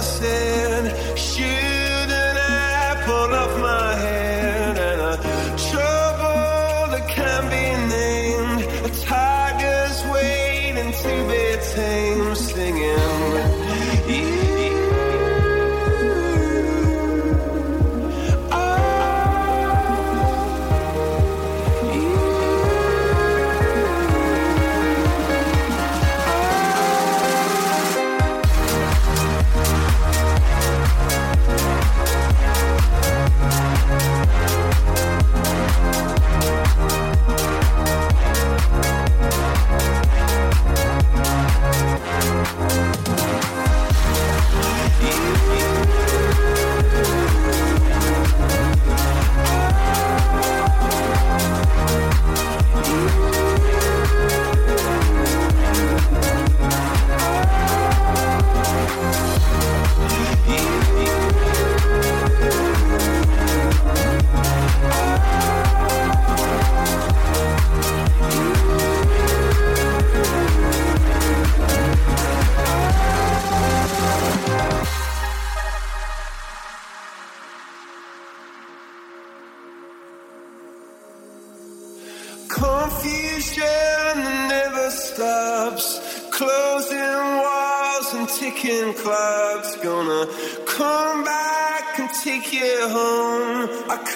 yourself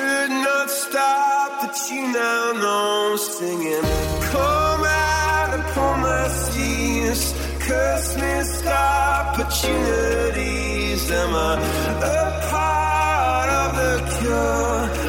could not stop that you now know singing. Come out upon my sleeves, curse me, opportunities. Am I a part of the cure?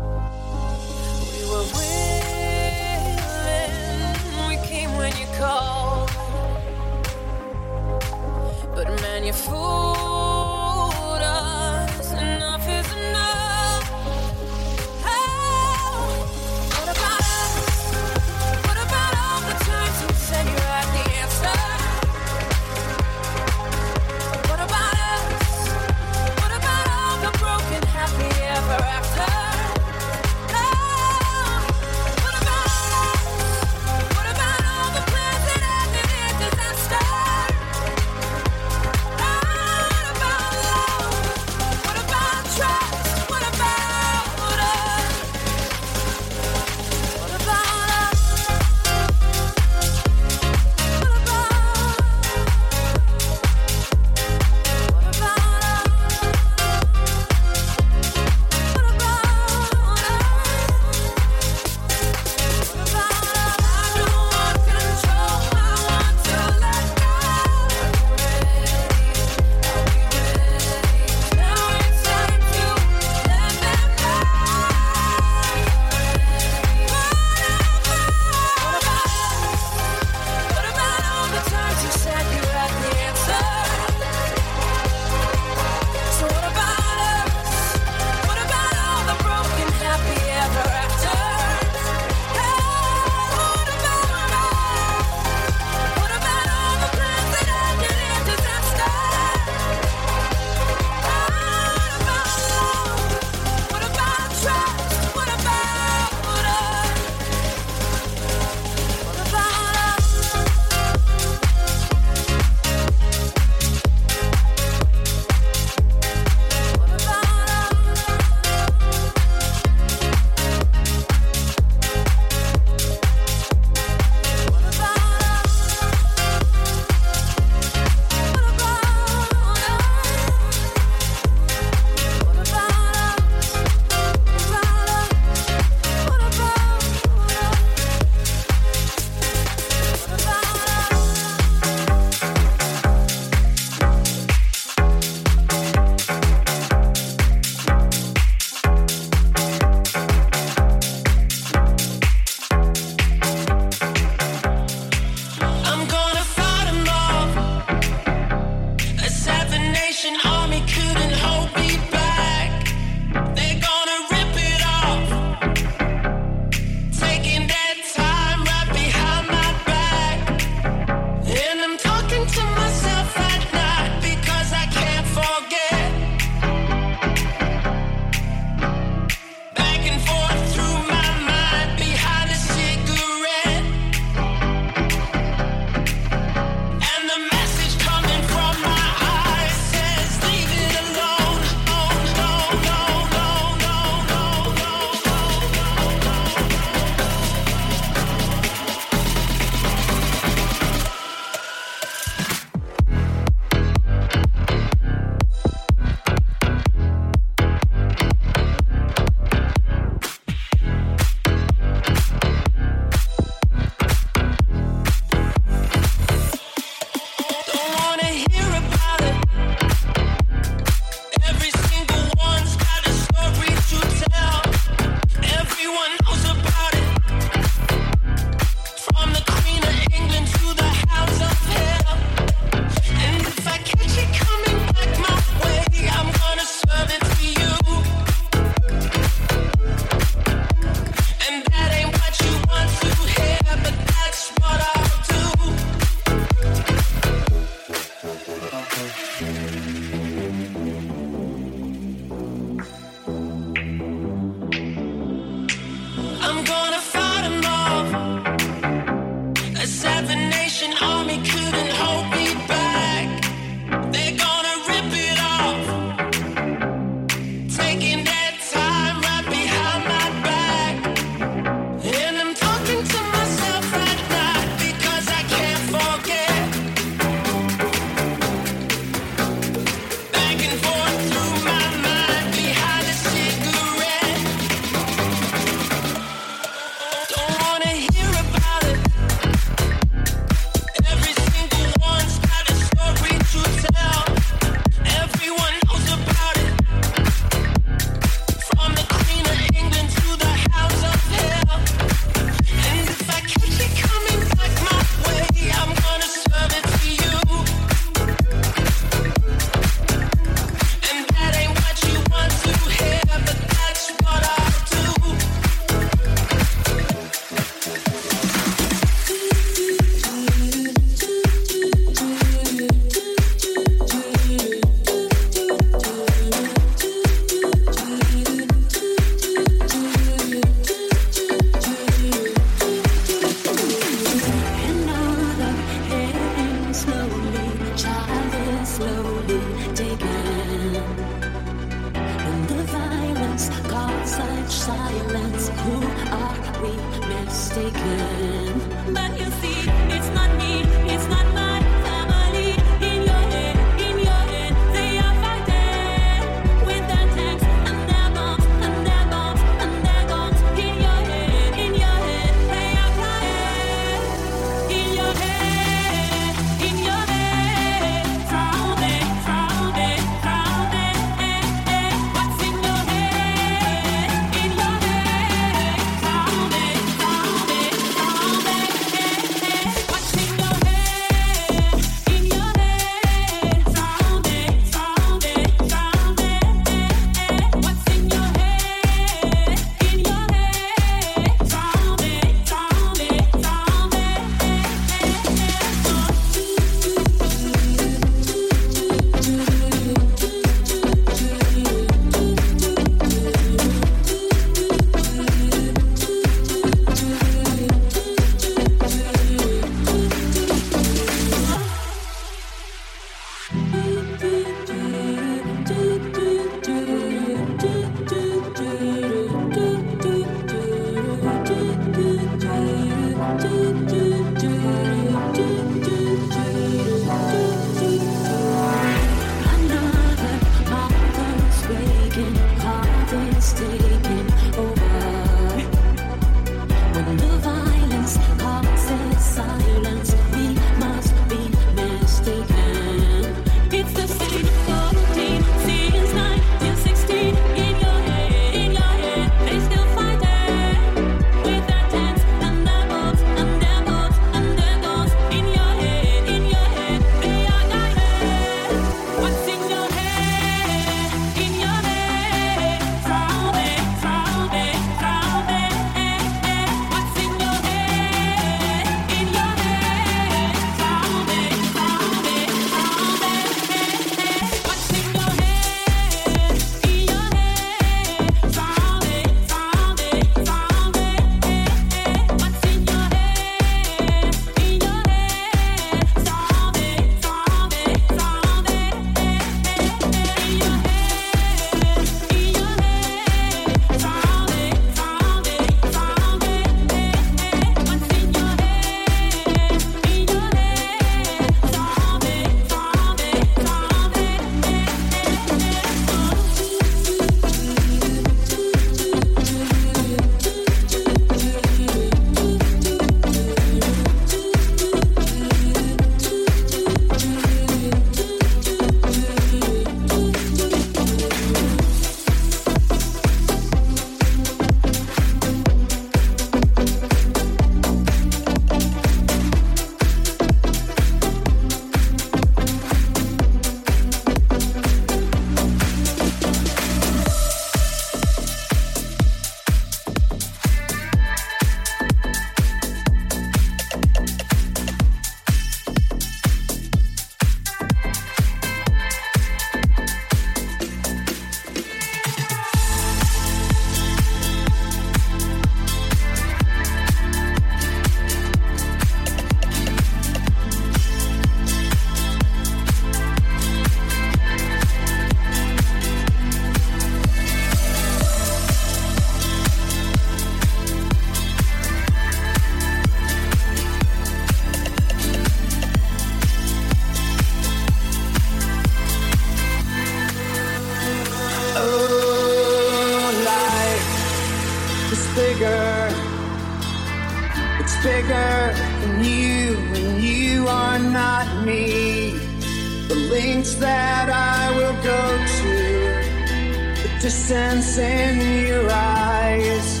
distance in your eyes.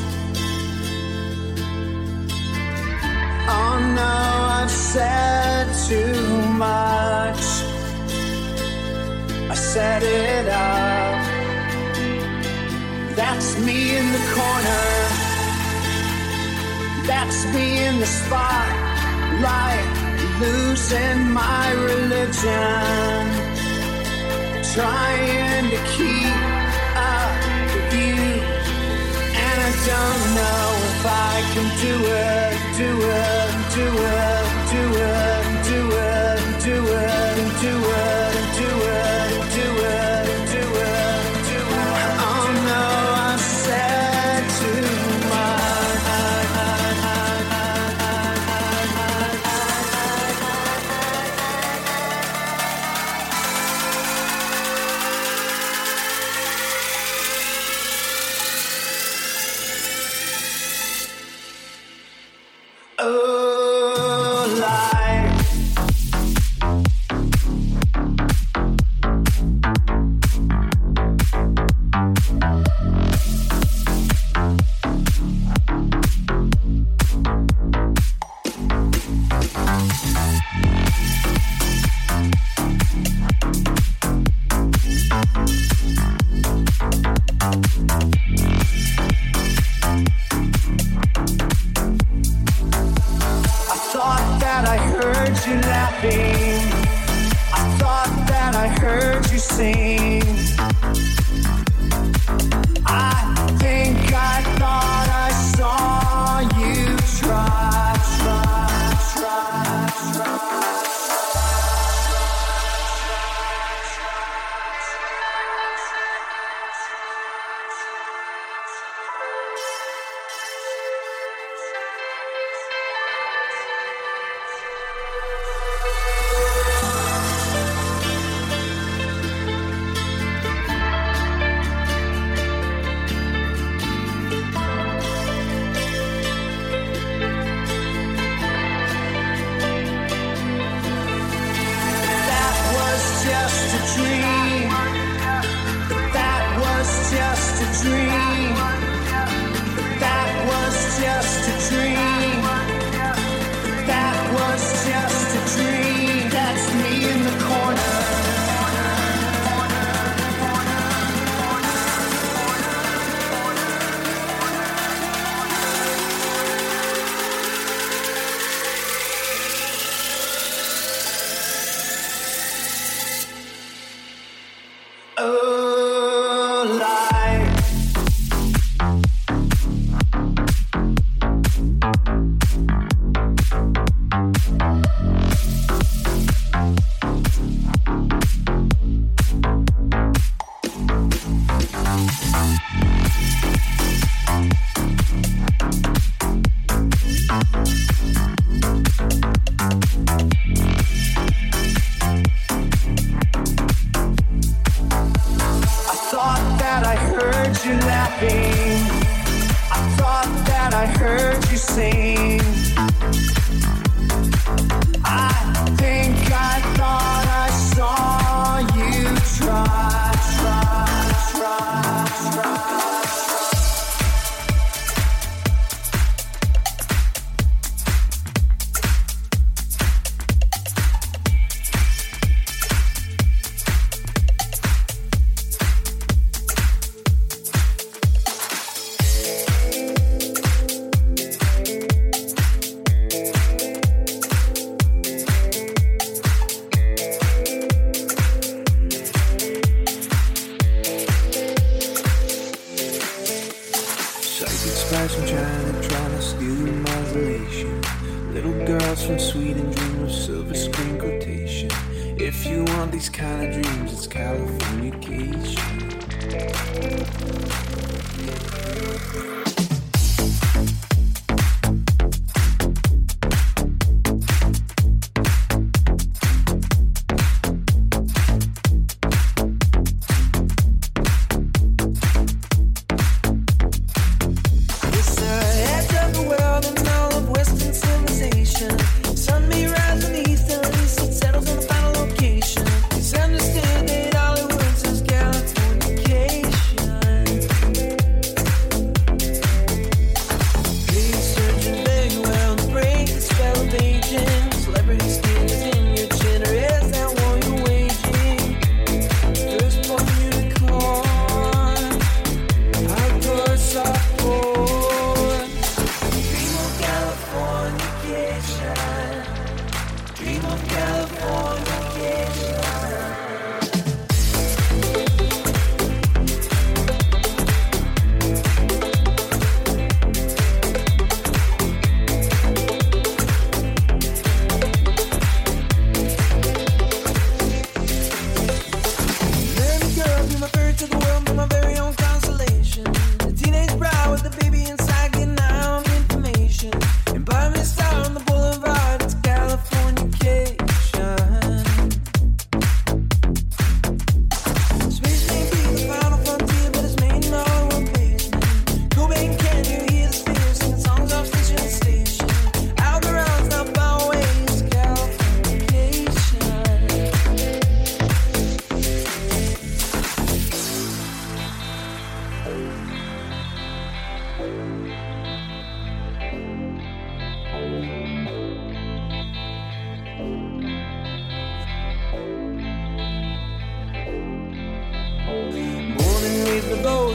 Oh no, I've said too much. I set it up. That's me in the corner. That's me in the spotlight, losing my religion, trying to keep don't know if I can do it, do it, do it, do it, do it, do it, do it, do it. heard you laughing. I thought that I heard you sing. dream.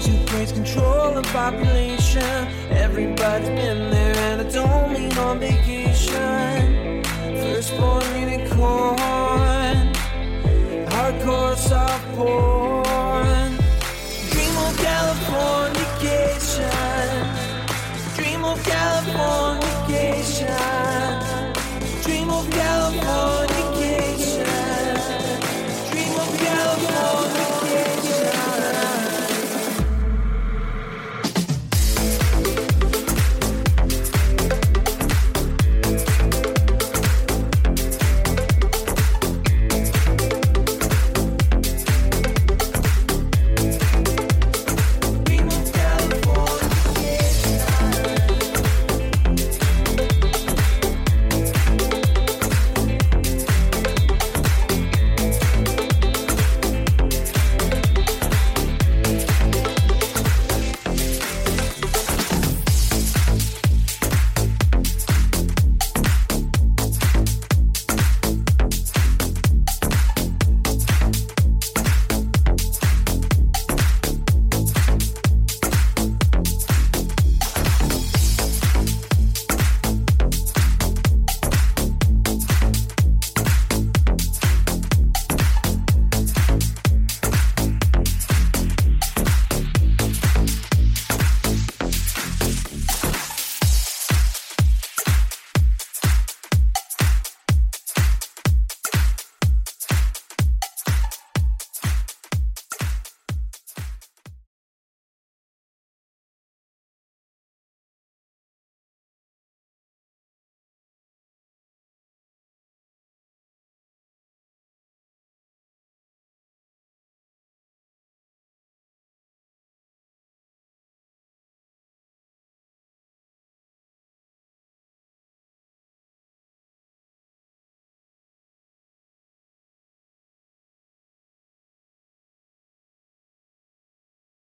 who plays control of population. Everybody's been there, and I don't mean on vacation. Firstborn unicorn, hardcore soft porn. Dream of Californication. Dream of Californication. Dream of California.